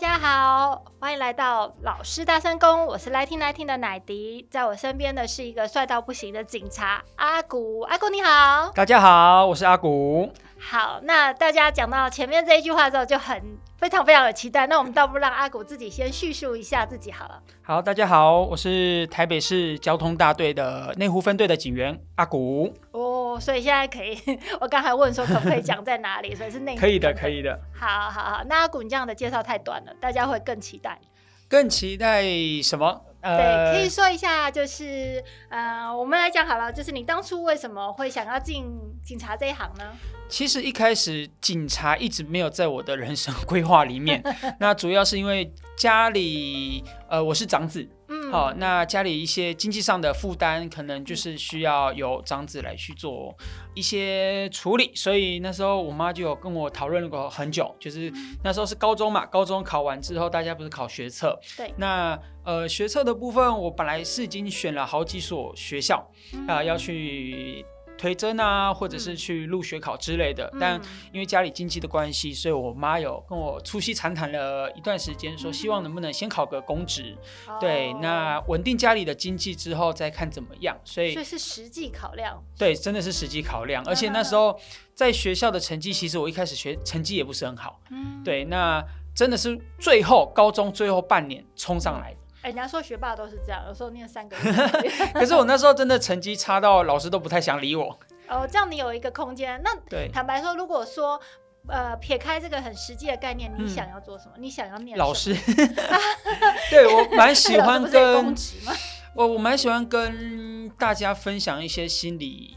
家好，欢迎来到老师大声公，我是来听来听的奶迪，在我身边的是一个帅到不行的警察阿古，阿古你好，大家好，我是阿古。好，那大家讲到前面这一句话之后，就很非常非常有期待。那我们倒不如让阿古自己先叙述一下自己好了。好，大家好，我是台北市交通大队的内湖分队的警员阿古。哦，所以现在可以，我刚才问说可不可以讲在哪里，所以是内湖。可以的，可以的。好好好，那阿古你这样的介绍太短了，大家会更期待。更期待什么？呃，对，可以说一下，就是呃，我们来讲好了，就是你当初为什么会想要进警察这一行呢？其实一开始警察一直没有在我的人生规划里面，那主要是因为家里，呃，我是长子。好，那家里一些经济上的负担，可能就是需要由长子来去做一些处理，所以那时候我妈就有跟我讨论过很久，就是那时候是高中嘛，高中考完之后，大家不是考学测，对，那呃学测的部分，我本来是已经选了好几所学校啊、呃，要去。推甄啊，或者是去入学考之类的，嗯、但因为家里经济的关系，所以我妈有跟我促膝长谈了一段时间，说希望能不能先考个公职，嗯、对，那稳定家里的经济之后再看怎么样。所以，所以是实际考量。对，真的是实际考量，而且那时候在学校的成绩，其实我一开始学成绩也不是很好，嗯、对，那真的是最后高中最后半年冲上来的。哎，人家说学霸都是这样，有时候念三个月。可是我那时候真的成绩差到老师都不太想理我。哦，这样你有一个空间。那对，坦白说，如果说呃撇开这个很实际的概念，你想要做什么？嗯、你想要念老师？对，我蛮喜欢跟我我蛮喜欢跟大家分享一些心理。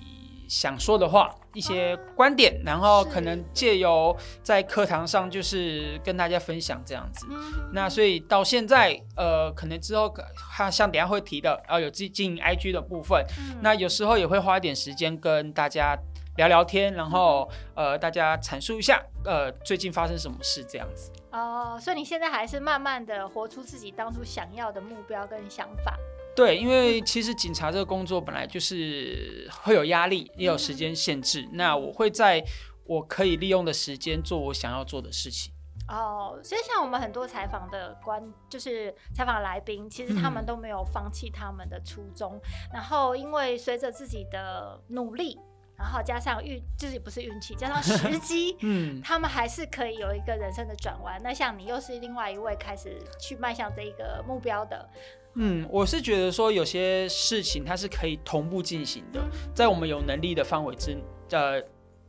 想说的话，一些观点，然后可能借由在课堂上就是跟大家分享这样子。那所以到现在，呃，可能之后他像等下会提的，然后有经经营 IG 的部分，那有时候也会花一点时间跟大家聊聊天，然后呃，大家阐述一下呃最近发生什么事这样子。哦，所以你现在还是慢慢的活出自己当初想要的目标跟想法。对，因为其实警察这个工作本来就是会有压力，也有时间限制。嗯、那我会在我可以利用的时间做我想要做的事情。哦，所以像我们很多采访的观，就是采访来宾，其实他们都没有放弃他们的初衷。嗯、然后因为随着自己的努力，然后加上运，就是不是运气，加上 时机，嗯，他们还是可以有一个人生的转弯。那像你又是另外一位开始去迈向这一个目标的。嗯，我是觉得说有些事情它是可以同步进行的，在我们有能力的范围之呃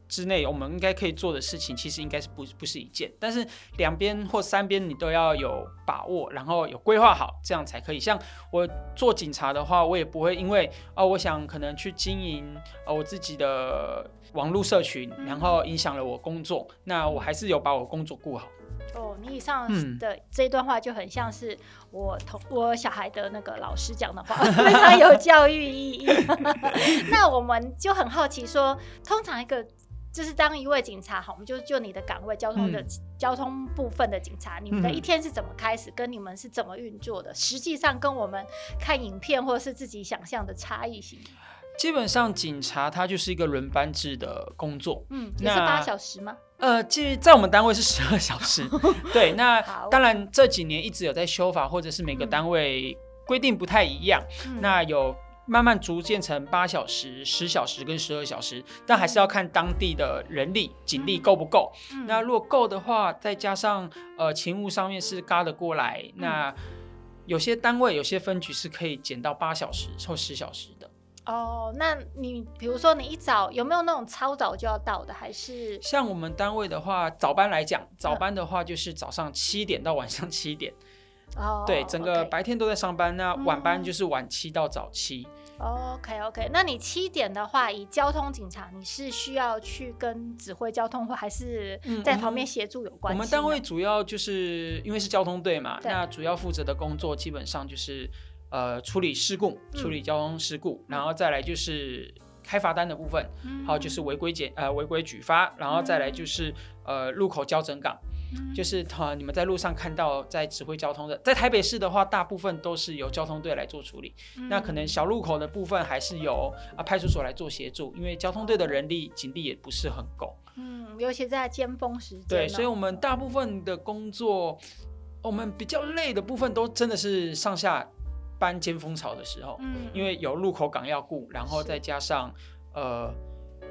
之内，我们应该可以做的事情，其实应该是不不是一件，但是两边或三边你都要有把握，然后有规划好，这样才可以。像我做警察的话，我也不会因为啊、呃，我想可能去经营呃我自己的网络社群，然后影响了我工作，那我还是有把我工作顾好。哦，你以上的这段话就很像是我同我小孩的那个老师讲的话，非常有教育意义。那我们就很好奇说，通常一个就是当一位警察，好，我们就就你的岗位，交通的、嗯、交通部分的警察，你们的一天是怎么开始，跟你们是怎么运作的？实际上跟我们看影片或者是自己想象的差异性。基本上，警察他就是一个轮班制的工作，嗯，也是八小时吗？呃，其实在我们单位是十二小时，对。那当然这几年一直有在修法，或者是每个单位规定不太一样，嗯、那有慢慢逐渐成八小时、十小时跟十二小时，但还是要看当地的人力、警力够不够。嗯、那如果够的话，再加上呃勤务上面是嘎得过来，嗯、那有些单位、有些分局是可以减到八小时或十小时的。哦，那你比如说你一早有没有那种超早就要到的，还是？像我们单位的话，早班来讲，早班的话就是早上七点到晚上七点，哦，对，整个白天都在上班，那晚班就是晚七到早七。OK OK，那你七点的话，以交通警察，你是需要去跟指挥交通，或还是在旁边协助有关系？我们单位主要就是因为是交通队嘛，那主要负责的工作基本上就是。呃，处理事故，处理交通事故，嗯、然后再来就是开罚单的部分，还有、嗯、就是违规检呃违规举发，然后再来就是、嗯、呃路口交整岗，嗯、就是呃你们在路上看到在指挥交通的，在台北市的话，大部分都是由交通队来做处理，嗯、那可能小路口的部分还是由啊派出所来做协助，因为交通队的人力警力也不是很够，嗯，尤其在尖峰时间，对，所以我们大部分的工作。我们比较累的部分都真的是上下班尖峰潮的时候，嗯，因为有路口港要顾，然后再加上呃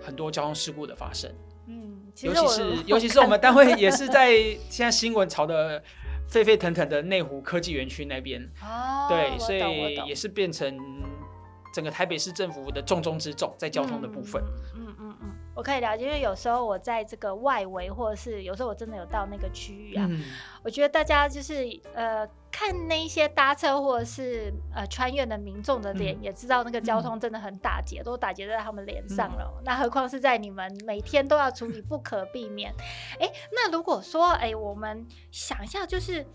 很多交通事故的发生，嗯，尤其是尤其是我们单位也是在现在新闻炒的沸沸腾腾的内湖科技园区那边，哦，对，所以也是变成整个台北市政府的重中之重在交通的部分，嗯。嗯我可以了解，因为有时候我在这个外围，或者是有时候我真的有到那个区域啊，嗯、我觉得大家就是呃看那些搭车或者是呃穿越的民众的脸，嗯、也知道那个交通真的很打劫，嗯、都打劫在他们脸上了。嗯、那何况是在你们每天都要处理，不可避免。哎，那如果说哎，我们想一下，就是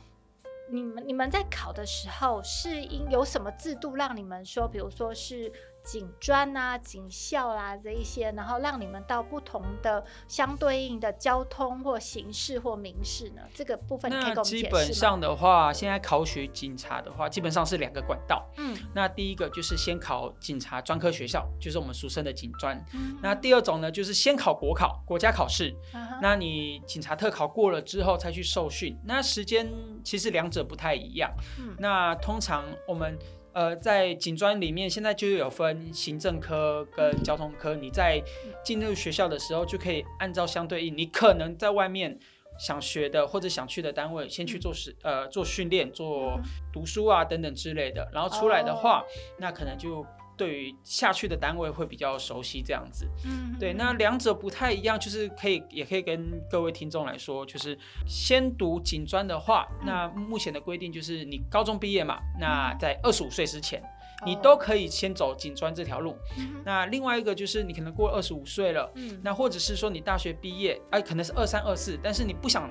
你们你们在考的时候，是因有什么制度让你们说，比如说是。警专啊，警校啦、啊，这一些，然后让你们到不同的相对应的交通或刑事或民事呢？这个部分可以跟我们解释？基本上的话，现在考取警察的话，基本上是两个管道。嗯，那第一个就是先考警察专科学校，就是我们俗称的警专。嗯、那第二种呢，就是先考国考，国家考试。那你警察特考过了之后，再去受训。那时间其实两者不太一样。嗯，那通常我们。呃，在警专里面，现在就有分行政科跟交通科。你在进入学校的时候，就可以按照相对应，你可能在外面想学的或者想去的单位，先去做实呃做训练、做读书啊等等之类的。然后出来的话，那可能就。对于下去的单位会比较熟悉这样子，嗯，对，那两者不太一样，就是可以也可以跟各位听众来说，就是先读警专的话，嗯、那目前的规定就是你高中毕业嘛，嗯、那在二十五岁之前，嗯、你都可以先走警专这条路。嗯、那另外一个就是你可能过二十五岁了，嗯，那或者是说你大学毕业，哎，可能是二三二四，但是你不想。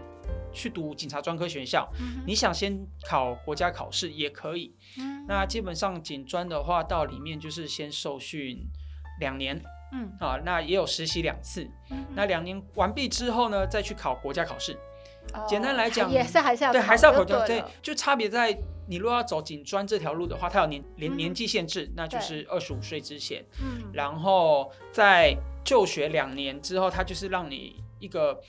去读警察专科学校，嗯、你想先考国家考试也可以。嗯、那基本上警专的话，到里面就是先受训两年，嗯，啊，那也有实习两次。嗯、那两年完毕之后呢，再去考国家考试。哦、简单来讲，也是还是要考，对，还是要考。对，就差别在你如果要走警专这条路的话，它有年年年纪限制，嗯、那就是二十五岁之前。嗯，然后在就学两年之后，它就是让你一个。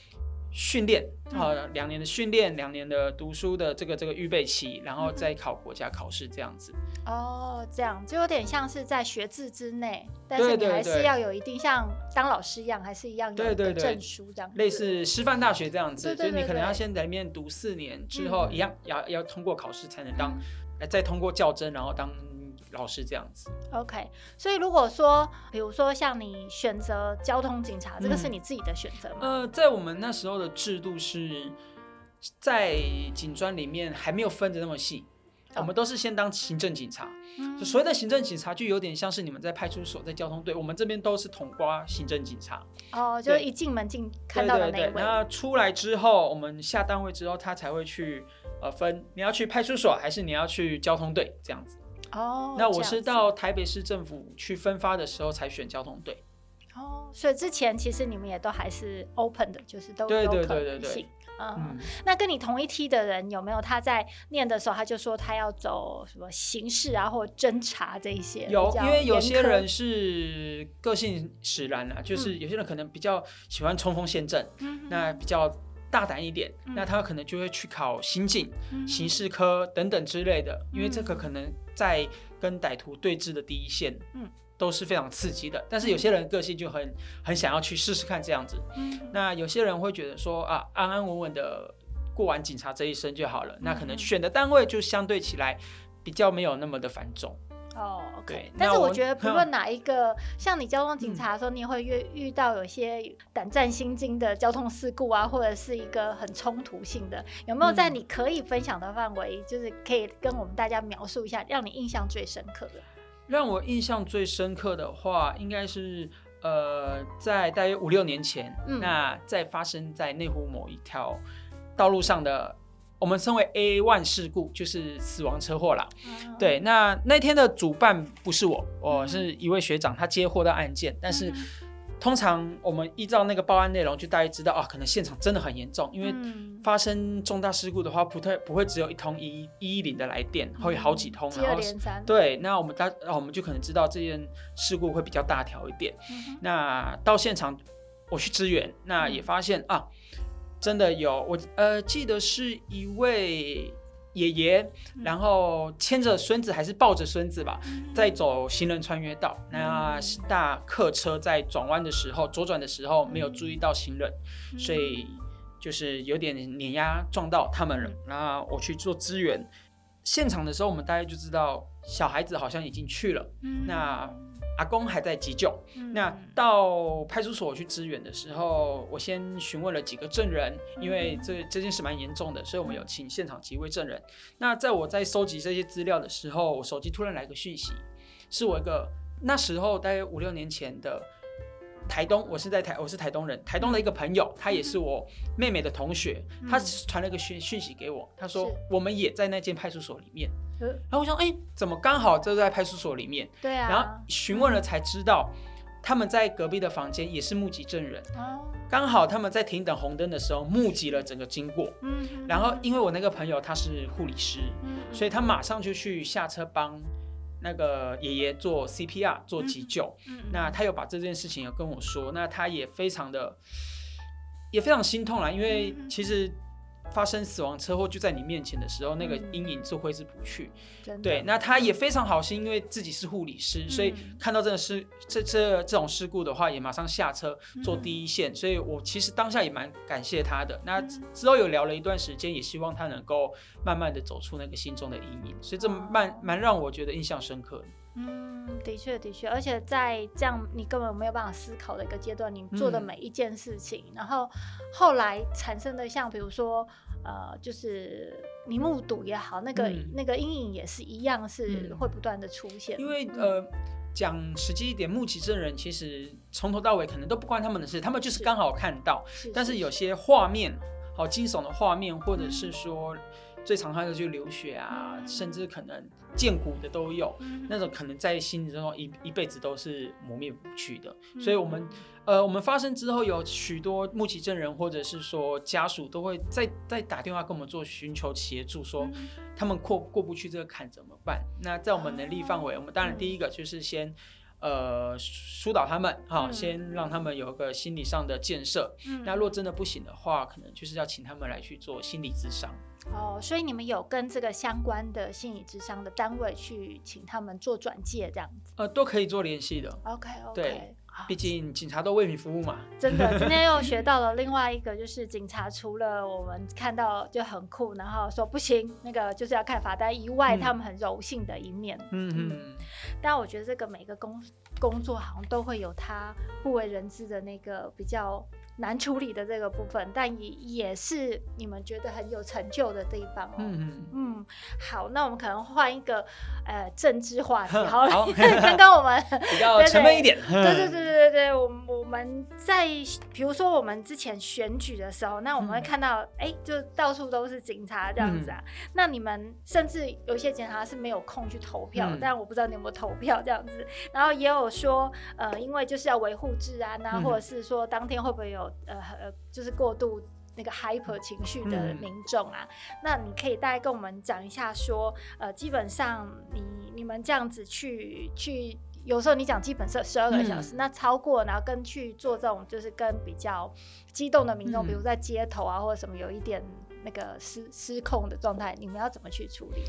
训练啊，两年的训练，两年的读书的这个这个预备期，然后再考国家考试这样子。哦，这样就有点像是在学制之内，但是你还是要有一定像当老师一样，还是一样有一个证书这样。类似师范大学这样子，就是你可能要先在里面读四年之后，一样要要通过考试才能当，再通过教甄，然后当。老师这样子，OK。所以如果说，比如说像你选择交通警察，嗯、这个是你自己的选择吗？呃，在我们那时候的制度是在警专里面还没有分的那么细，哦、我们都是先当行政警察。嗯、所谓的行政警察就有点像是你们在派出所、在交通队，我们这边都是统瓜行政警察。哦，就是一进门进看到的那一位。那出来之后，我们下单位之后，他才会去呃分，你要去派出所还是你要去交通队这样子。哦，那我是到台北市政府去分发的时候才选交通队。哦，所以之前其实你们也都还是 open 的，就是都有可能性。嗯，嗯，那跟你同一梯的人有没有他在念的时候他就说他要走什么刑事啊或侦查这一些？有，因为有些人是个性使然啊，就是有些人可能比较喜欢冲锋陷阵，嗯、那比较。大胆一点，嗯、那他可能就会去考刑警、嗯、刑事科等等之类的，嗯、因为这个可能在跟歹徒对峙的第一线，嗯，都是非常刺激的。但是有些人个性就很很想要去试试看这样子，嗯，那有些人会觉得说啊，安安稳稳的过完警察这一生就好了，嗯、那可能选的单位就相对起来比较没有那么的繁重。哦、oh，OK，但是我觉得不论哪一个，像你交通警察的时候，嗯、你也会遇遇到有些胆战心惊的交通事故啊，或者是一个很冲突性的，有没有在你可以分享的范围，嗯、就是可以跟我们大家描述一下，让你印象最深刻的？让我印象最深刻的话，应该是呃，在大约五六年前，嗯、那在发生在内湖某一条道路上的。我们称为 A one 事故，就是死亡车祸啦。嗯、对，那那天的主办不是我，我是一位学长，他接获到案件。但是通常我们依照那个报案内容，就大概知道啊，可能现场真的很严重，因为发生重大事故的话，不太不会只有一通一一一零的来电，会有好几通，然后连。对，那我们大，我们就可能知道这件事故会比较大条一点。嗯、那到现场我去支援，那也发现、嗯、啊。真的有我呃记得是一位爷爷，然后牵着孙子还是抱着孙子吧，在走行人穿越道。那大客车在转弯的时候，左转的时候没有注意到行人，所以就是有点碾压撞到他们了。那我去做支援，现场的时候我们大概就知道小孩子好像已经去了。那。阿公还在急救。嗯、那到派出所去支援的时候，我先询问了几个证人，因为这这件事蛮严重的，所以我们有请现场几位证人。那在我在收集这些资料的时候，我手机突然来个讯息，是我一个那时候大概五六年前的台东，我是在台，我是台东人，台东的一个朋友，他也是我妹妹的同学，他传了个讯讯息给我，他说我们也在那间派出所里面。然后我想，哎，怎么刚好就在派出所里面？对啊。然后询问了才知道，他们在隔壁的房间也是目击证人。哦。刚好他们在停等红灯的时候目击了整个经过。嗯。然后因为我那个朋友他是护理师，嗯，所以他马上就去下车帮那个爷爷做 CPR 做急救。嗯。那他有把这件事情有跟我说，那他也非常的也非常心痛啦，因为其实。发生死亡车祸就在你面前的时候，嗯、那个阴影是挥之不去。对，那他也非常好心，因为自己是护理师，嗯、所以看到这个事这这这种事故的话，也马上下车做第一线。嗯、所以我其实当下也蛮感谢他的。那之后有聊了一段时间，也希望他能够慢慢的走出那个心中的阴影。所以这蛮蛮让我觉得印象深刻的。嗯，的确的确，而且在这样你根本没有办法思考的一个阶段，你做的每一件事情，嗯、然后后来产生的像比如说，呃，就是你目睹也好，那个、嗯、那个阴影也是一样，是会不断的出现。因为。呃，讲实际一点，目击证人其实从头到尾可能都不关他们的事，他们就是刚好看到，是。但是有些画面，好惊悚的画面，或者是说。嗯最常看的就是流血啊，嗯、甚至可能见骨的都有，嗯、那种可能在心里中一一辈子都是磨灭不去的。嗯、所以，我们呃，我们发生之后，有许多目击证人或者是说家属都会再再打电话跟我们做寻求协助，说他们过过不去这个坎怎么办？那在我们能力范围，我们当然第一个就是先。呃，疏导他们哈，嗯、先让他们有一个心理上的建设。嗯，那若真的不行的话，可能就是要请他们来去做心理咨商。哦，所以你们有跟这个相关的心理咨商的单位去请他们做转介这样子？呃，都可以做联系的。OK OK。对。毕竟警察都为你服务嘛，真的，今天又学到了另外一个，就是警察除了我们看到就很酷，然后说不行，那个就是要看罚单以外，嗯、他们很柔性的一面。嗯嗯。嗯，但我觉得这个每个工工作好像都会有他不为人知的那个比较。难处理的这个部分，但也也是你们觉得很有成就的地方哦。嗯嗯，好，那我们可能换一个呃政治话题好 刚刚我们 比较沉闷一点。对对对对对对，我们我们在比如说我们之前选举的时候，那我们会看到哎、嗯，就到处都是警察这样子啊。嗯、那你们甚至有些警察是没有空去投票，嗯、但我不知道你有没有投票这样子。然后也有说呃，因为就是要维护治安啊，嗯、或者是说当天会不会有。呃呃，就是过度那个 hyper 情绪的民众啊，嗯、那你可以大概跟我们讲一下说，说呃，基本上你你们这样子去去，有时候你讲基本是十二个小时，嗯、那超过然后跟去做这种就是跟比较激动的民众，嗯、比如在街头啊或者什么有一点那个失失控的状态，你们要怎么去处理？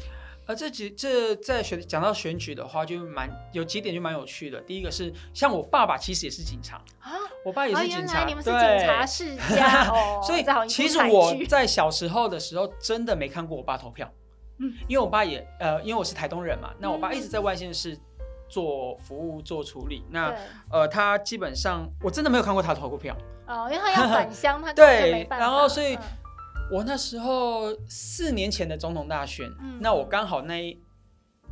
呃，这几这在选讲到选举的话，就蛮有几点就蛮有趣的。第一个是像我爸爸其实也是警察啊，我爸也是警察，哦、你们是警察世家 哦。所以其实我在小时候的时候真的没看过我爸投票，嗯，因为我爸也呃，因为我是台东人嘛，那我爸一直在外县市做服务做处理，那呃，他基本上我真的没有看过他投过票哦，因为他要返乡，他对，然后所以。嗯我那时候四年前的总统大选，嗯、那我刚好那一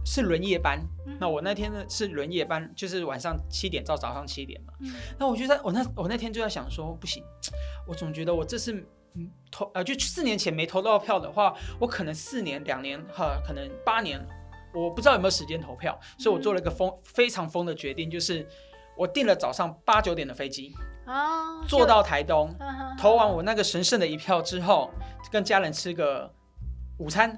是轮夜班，嗯、那我那天呢是轮夜班，就是晚上七点到早上七点嘛。嗯、那我就在我那我那天就在想说，不行，我总觉得我这次投呃，就四年前没投到票的话，我可能四年两年哈，可能八年，我不知道有没有时间投票，嗯、所以我做了一个疯非常疯的决定，就是我订了早上八九点的飞机。哦，坐到台东，投完我那个神圣的一票之后，跟家人吃个午餐，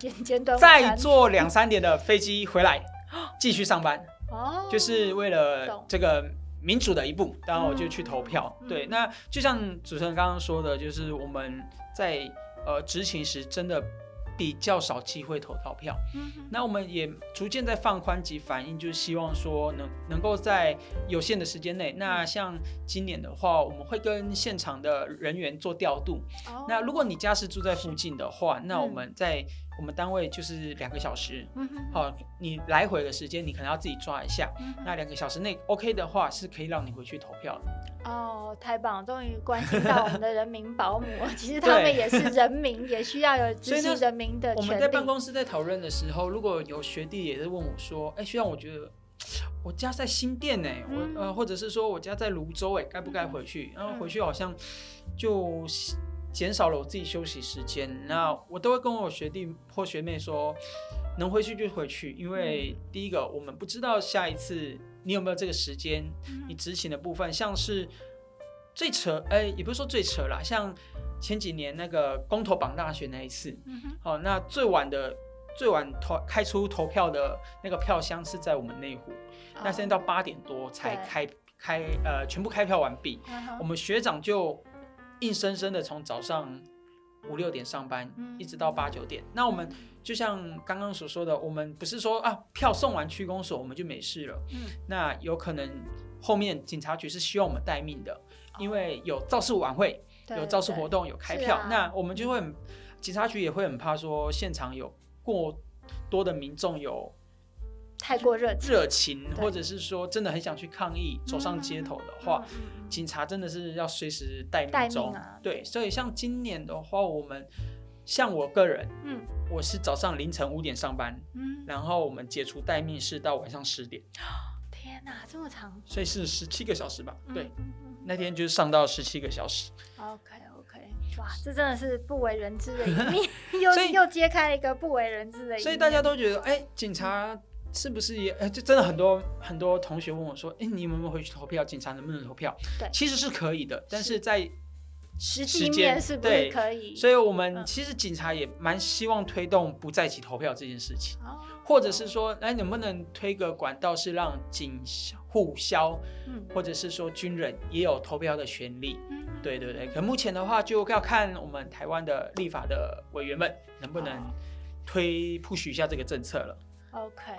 再坐两三点的飞机回来，继续上班。哦，就是为了这个民主的一步，然后我就去投票。对，那就像主持人刚刚说的，就是我们在呃执勤时真的。比较少机会投到票。嗯、那我们也逐渐在放宽及反应，就是希望说能能够在有限的时间内。那像今年的话，我们会跟现场的人员做调度。哦、那如果你家是住在附近的话，那我们在。我们单位就是两个小时，好、嗯哼哦，你来回的时间你可能要自己抓一下。嗯、那两个小时内 OK 的话，是可以让你回去投票的。哦，太棒了，终于关心到我们的人民保姆，其实他们也是人民，也需要有支持人民的权。我们在办公室在讨论的时候，如果有学弟也是问我说：“哎，学长，我觉得 我家在新店呢，嗯、我呃，或者是说我家在芦洲，哎，该不该回去？”嗯、然后回去好像就。减少了我自己休息时间，那我都会跟我学弟或学妹说，能回去就回去，因为第一个我们不知道下一次你有没有这个时间，你执行的部分。像是最扯，哎，也不是说最扯啦，像前几年那个公投榜大选那一次，好，那最晚的最晚投开出投票的那个票箱是在我们内湖，那现在到八点多才开开呃全部开票完毕，我们学长就。硬生生的从早上五六点上班，一直到八九点。那我们就像刚刚所说的，我们不是说啊票送完区公所我们就没事了。嗯，那有可能后面警察局是需要我们待命的，因为有造势晚会，有造势活动，有开票，那我们就会警察局也会很怕说现场有过多的民众有。太过热热情，或者是说真的很想去抗议，走上街头的话，警察真的是要随时待命中。对，所以像今年的话，我们像我个人，嗯，我是早上凌晨五点上班，嗯，然后我们解除待命是到晚上十点。天哪，这么长！所以是十七个小时吧？对，那天就是上到十七个小时。OK OK，哇，这真的是不为人知的一面，又又揭开了一个不为人知的一面。所以大家都觉得，哎，警察。是不是也？哎，就真的很多很多同学问我说：“哎，你们有没有回去投票？警察能不能投票？”对，其实是可以的，但是在实际面是不是可以？所以我们其实警察也蛮希望推动不在籍投票这件事情，或者是说，哎，能不能推个管道，是让警护消，或者是说军人也有投票的权利？对对对。可目前的话，就要看我们台湾的立法的委员们能不能推 push 一下这个政策了。OK，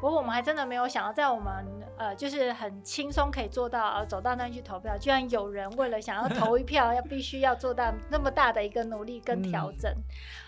不过我们还真的没有想到，在我们呃，就是很轻松可以做到，呃，走到那去投票，居然有人为了想要投一票，要必须要做到那么大的一个努力跟调整。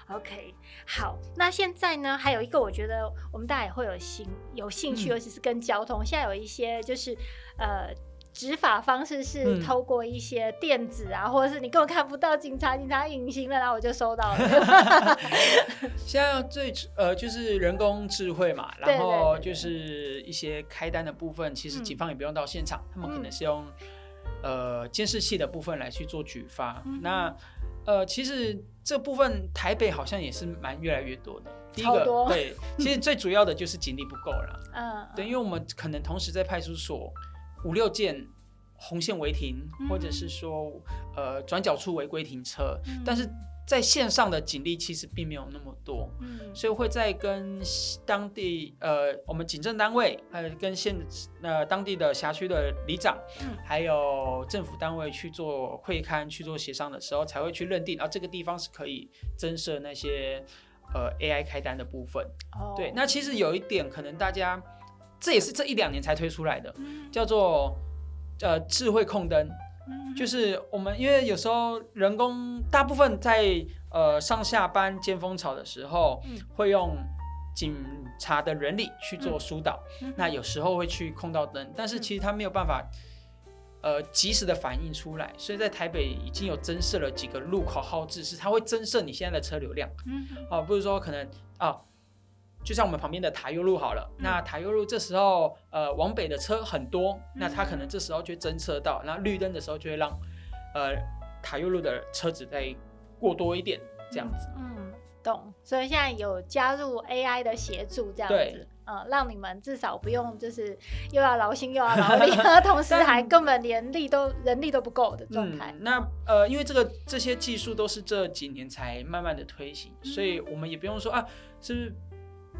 嗯、OK，好，那现在呢，还有一个，我觉得我们大家也会有兴有兴趣，尤其是跟交通，嗯、现在有一些就是呃。执法方式是透过一些电子啊，嗯、或者是你根本看不到警察，警察隐形了，然后我就收到了。现在最呃就是人工智慧嘛，然后就是一些开单的部分，其实警方也不用到现场，嗯、他们可能是用呃监视器的部分来去做举发。嗯、那呃其实这部分台北好像也是蛮越来越多的。第一个多对，其实最主要的就是警力不够了。嗯，对，因为我们可能同时在派出所。五六件红线违停，或者是说，呃，转角处违规停车，嗯、但是在线上的警力其实并没有那么多，嗯、所以会在跟当地呃，我们警政单位，还有跟县呃当地的辖区的里长，嗯、还有政府单位去做会刊、去做协商的时候，才会去认定啊，这个地方是可以增设那些呃 AI 开单的部分。哦、对，那其实有一点可能大家。这也是这一两年才推出来的，叫做呃智慧控灯，就是我们因为有时候人工大部分在呃上下班尖峰潮的时候，会用警察的人力去做疏导，那有时候会去控到灯，但是其实它没有办法呃及时的反应出来，所以在台北已经有增设了几个路口号志，是它会增设你现在的车流量，哦，不是说可能啊。就像我们旁边的塔悠路好了，嗯、那塔悠路这时候呃往北的车很多，嗯、那它可能这时候就会侦测到，那绿灯的时候就会让呃塔悠路的车子再过多一点这样子。嗯，懂。所以现在有加入 AI 的协助这样子，对呃，让你们至少不用就是又要劳心又要劳力，同时还根本连力都人力都不够的状态。嗯、那呃，因为这个这些技术都是这几年才慢慢的推行，嗯、所以我们也不用说啊，是不是？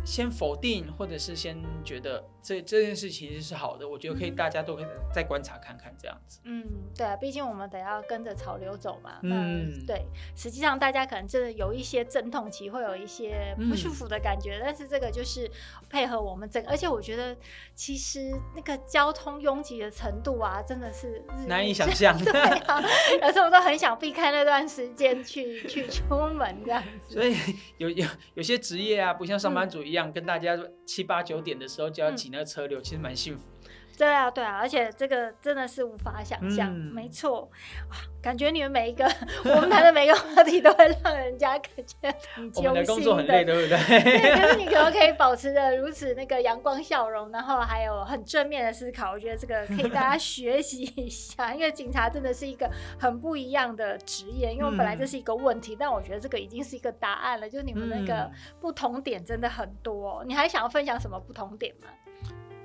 先否定，或者是先觉得这这件事其实是好的，我觉得可以，大家都可以再观察看看这样子。嗯，对啊，毕竟我们得要跟着潮流走嘛。嗯，对，实际上大家可能真的有一些阵痛期，会有一些不舒服的感觉，嗯、但是这个就是配合我们整个，而且我觉得其实那个交通拥挤的程度啊，真的是难以想 象。对啊，有时候我都很想避开那段时间去去出门这样子。所以有有有些职业啊，不像上班族一样。跟大家七八九点的时候就要挤那个车流，嗯、其实蛮幸福。对啊，对啊，而且这个真的是无法想象，嗯、没错。感觉你们每一个我们谈的每一个话题都会让人家感觉很揪心的。我们的工作很累，对不对？对，可是你可不可以保持着如此那个阳光笑容，然后还有很正面的思考？我觉得这个可以大家学习一下，因为警察真的是一个很不一样的职业。因为本来这是一个问题，嗯、但我觉得这个已经是一个答案了。就是你们那个不同点真的很多，你还想要分享什么不同点吗？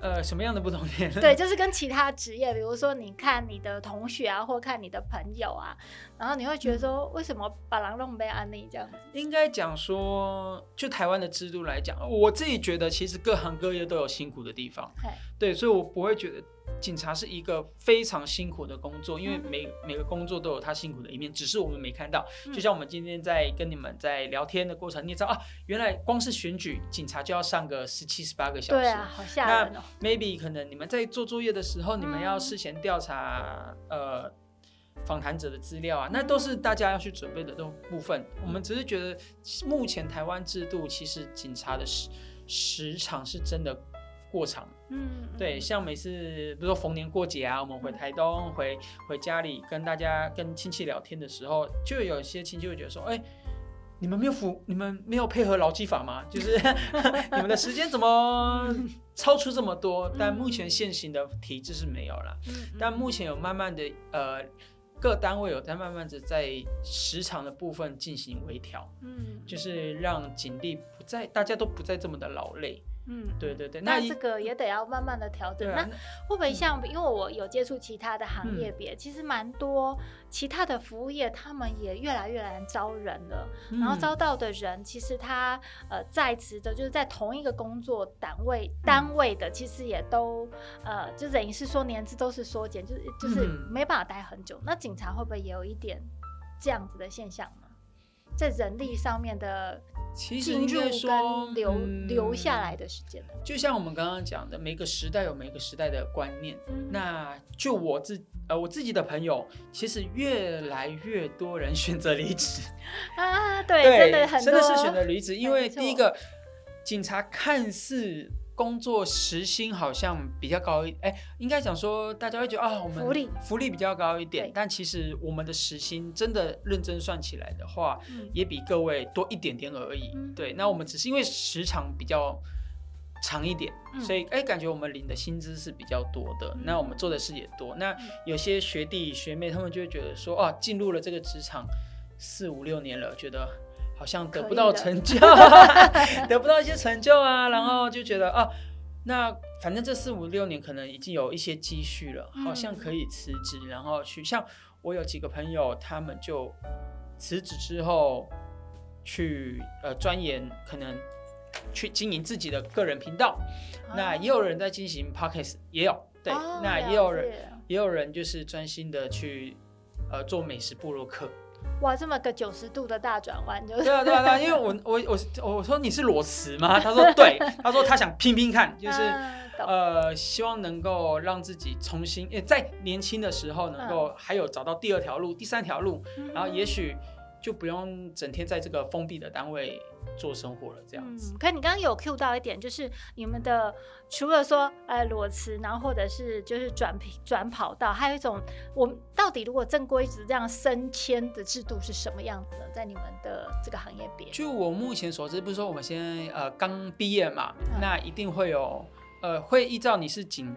呃，什么样的不同点？对，就是跟其他职业，比如说你看你的同学啊，或看你的朋友啊，然后你会觉得说，为什么把狼弄被安利这样子？应该讲说，就台湾的制度来讲，我自己觉得其实各行各业都有辛苦的地方。嘿对，所以我不会觉得。警察是一个非常辛苦的工作，因为每每个工作都有他辛苦的一面，只是我们没看到。就像我们今天在跟你们在聊天的过程，你也知道啊，原来光是选举，警察就要上个十七十八个小时。对啊，好吓人哦。那 maybe 可能你们在做作业的时候，你们要事前调查呃访谈者的资料啊，那都是大家要去准备的这种部分。我们只是觉得，目前台湾制度其实警察的时时长是真的。过场，嗯，对，像每次比如说逢年过节啊，我们回台东，回回家里跟大家跟亲戚聊天的时候，就有一些亲戚会觉得说，哎、欸，你们没有服，你们没有配合劳基法吗？就是 你们的时间怎么 超出这么多？但目前现行的体制是没有了，但目前有慢慢的呃各单位有在慢慢的在时长的部分进行微调，嗯，就是让警力不再大家都不再这么的劳累。嗯，对对对，那这个也得要慢慢的调整。啊、那会不会像，嗯、因为我有接触其他的行业别，嗯、其实蛮多其他的服务业，他们也越来越难招人了。嗯、然后招到的人，其实他呃在职的，就是在同一个工作单位单位的，其实也都呃就等于是说年资都是缩减，就是就是没办法待很久。嗯、那警察会不会也有一点这样子的现象呢？在人力上面的。其实应该说留、嗯、留下来的时间，就像我们刚刚讲的，每个时代有每个时代的观念。嗯、那就我自呃我自己的朋友，其实越来越多人选择离职啊，对，对真的很多真的是选择离职，因为第一个警察看似。工作时薪好像比较高一，哎，应该讲说大家会觉得啊，我们福利福利比较高一点，但其实我们的时薪真的认真算起来的话，嗯、也比各位多一点点而已。嗯、对，那我们只是因为时长比较长一点，嗯、所以哎，感觉我们领的薪资是比较多的，嗯、那我们做的事也多。那有些学弟学妹他们就会觉得说，哦、啊，进入了这个职场四五六年了，觉得。好像得不到成就，得不到一些成就啊，然后就觉得啊，那反正这四五六年可能已经有一些积蓄了，好像可以辞职，然后去像我有几个朋友，他们就辞职之后去呃钻研，可能去经营自己的个人频道，那也有人在进行 Podcast，也有对，那也有人也有人就是专心的去呃做美食部落客。哇，这么个九十度的大转弯，就是对啊对啊对啊，因为我 我我我说你是裸辞吗？他说对，他说他想拼拼看，就是、啊、呃希望能够让自己重新，诶在年轻的时候能够还有找到第二条路、嗯、第三条路，然后也许。就不用整天在这个封闭的单位做生活了，这样子。嗯，可你刚刚有 cue 到一点，就是你们的除了说呃裸辞，然后或者是就是转转跑道，还有一种，我们到底如果正规职这样升迁的制度是什么样子呢？在你们的这个行业边？就我目前所知，不是说我们现在呃刚毕业嘛，嗯、那一定会有呃会依照你是警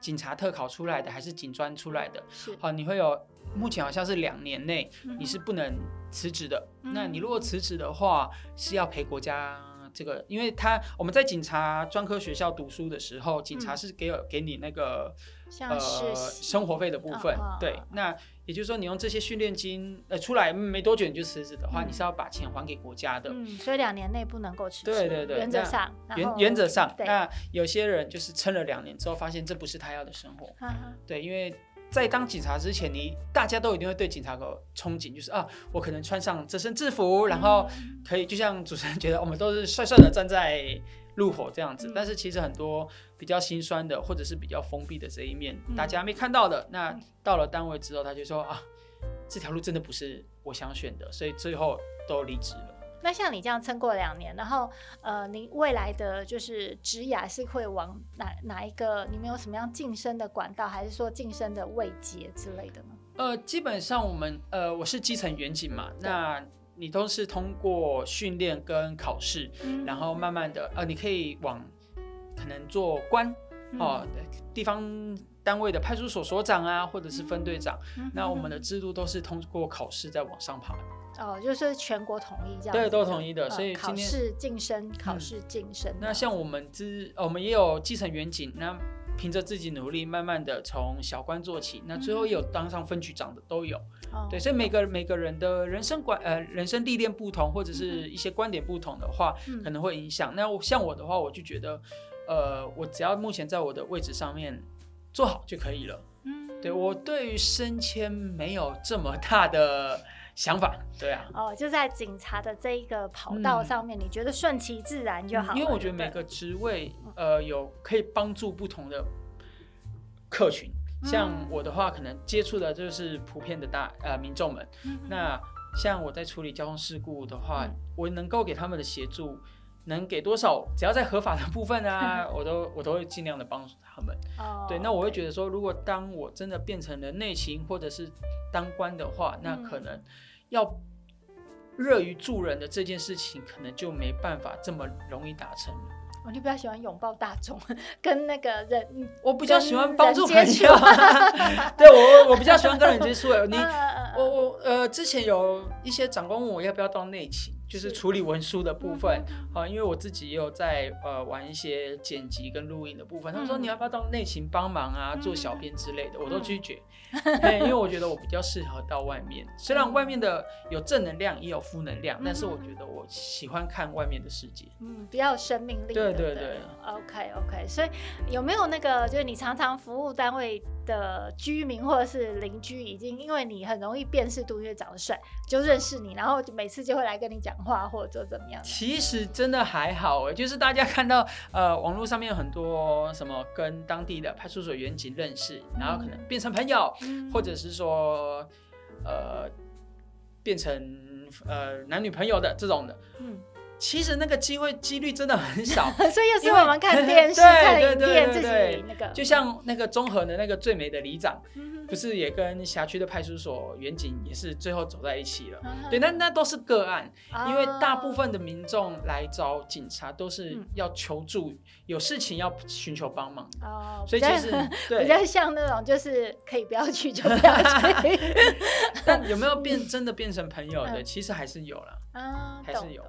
警察特考出来的还是警专出来的，是好，你会有。目前好像是两年内你是不能辞职的。嗯、那你如果辞职的话，是要赔国家这个，因为他我们在警察专科学校读书的时候，警察是给给你那个、嗯、呃生活费的部分，对，那也就是说你用这些训练金呃出来没多久你就辞职的话，嗯、你是要把钱还给国家的，嗯，所以两年内不能够辞职，对对对，原则上原原则上，那有些人就是撑了两年之后，发现这不是他要的生活，哈哈。对，因为。在当警察之前，你大家都一定会对警察有憧憬，就是啊，我可能穿上这身制服，然后可以就像主持人觉得我们都是帅帅的站在路口这样子。但是其实很多比较心酸的，或者是比较封闭的这一面，大家没看到的。那到了单位之后，他就说啊，这条路真的不是我想选的，所以最后都离职了。那像你这样撑过两年，然后呃，你未来的就是职涯是会往哪哪一个？你们有什么样晋升的管道，还是说晋升的位阶之类的呢？呃，基本上我们呃，我是基层员警嘛，那你都是通过训练跟考试，嗯、然后慢慢的呃，你可以往可能做官哦，嗯、地方单位的派出所所长啊，或者是分队长。嗯、那我们的制度都是通过考试再往上爬。哦，就是全国统一这样，对，都统一的，所以考试晋升，考试晋升。那像我们之，我们也有基层远景，那凭着自己努力，慢慢的从小官做起，那最后也有当上分局长的都有。对，所以每个每个人的人生观，呃，人生历练不同，或者是一些观点不同的话，可能会影响。那像我的话，我就觉得，呃，我只要目前在我的位置上面做好就可以了。嗯，对，我对于升迁没有这么大的。想法对啊，哦，就在警察的这一个跑道上面，嗯、你觉得顺其自然就好了。因为我觉得每个职位，呃，有可以帮助不同的客群。嗯、像我的话，可能接触的就是普遍的大呃民众们。嗯、那像我在处理交通事故的话，嗯、我能够给他们的协助，能给多少，只要在合法的部分啊，我都我都会尽量的帮助他们。哦，对，那我会觉得说，如果当我真的变成了内勤或者是当官的话，那可能。要乐于助人的这件事情，可能就没办法这么容易达成了。我就比较喜欢拥抱大众，跟那个人，我比较喜欢帮助朋友。对我，我比较喜欢跟人接触。你，我我呃，之前有一些长官问我要不要当内勤。就是处理文书的部分，啊，因为我自己也有在呃玩一些剪辑跟录音的部分。他们说，你要不要到内勤帮忙啊，做小编之类的，我都拒绝，因为我觉得我比较适合到外面。虽然外面的有正能量也有负能量，但是我觉得我喜欢看外面的世界，嗯，比较有生命力。对对对，OK OK。所以有没有那个就是你常常服务单位的居民或者是邻居，已经因为你很容易辨识度，因为长得帅，就认识你，然后每次就会来跟你讲。话或者怎么样？其实真的还好哎，就是大家看到呃网络上面有很多什么跟当地的派出所员警认识，嗯、然后可能变成朋友，嗯、或者是说呃变成呃男女朋友的这种的。嗯其实那个机会几率真的很少，所以有时候我们 看电视、看影片，自己那个，就像那个中和的那个最美的里长，不是也跟辖区的派出所员警也是最后走在一起了？对，那那都是个案，因为大部分的民众来找警察都是要求助，有事情要寻求帮忙。哦，所以其实 比较像那种就是可以不要去就不要去。但有没有变真的变成朋友的？其实还是有了，还是有。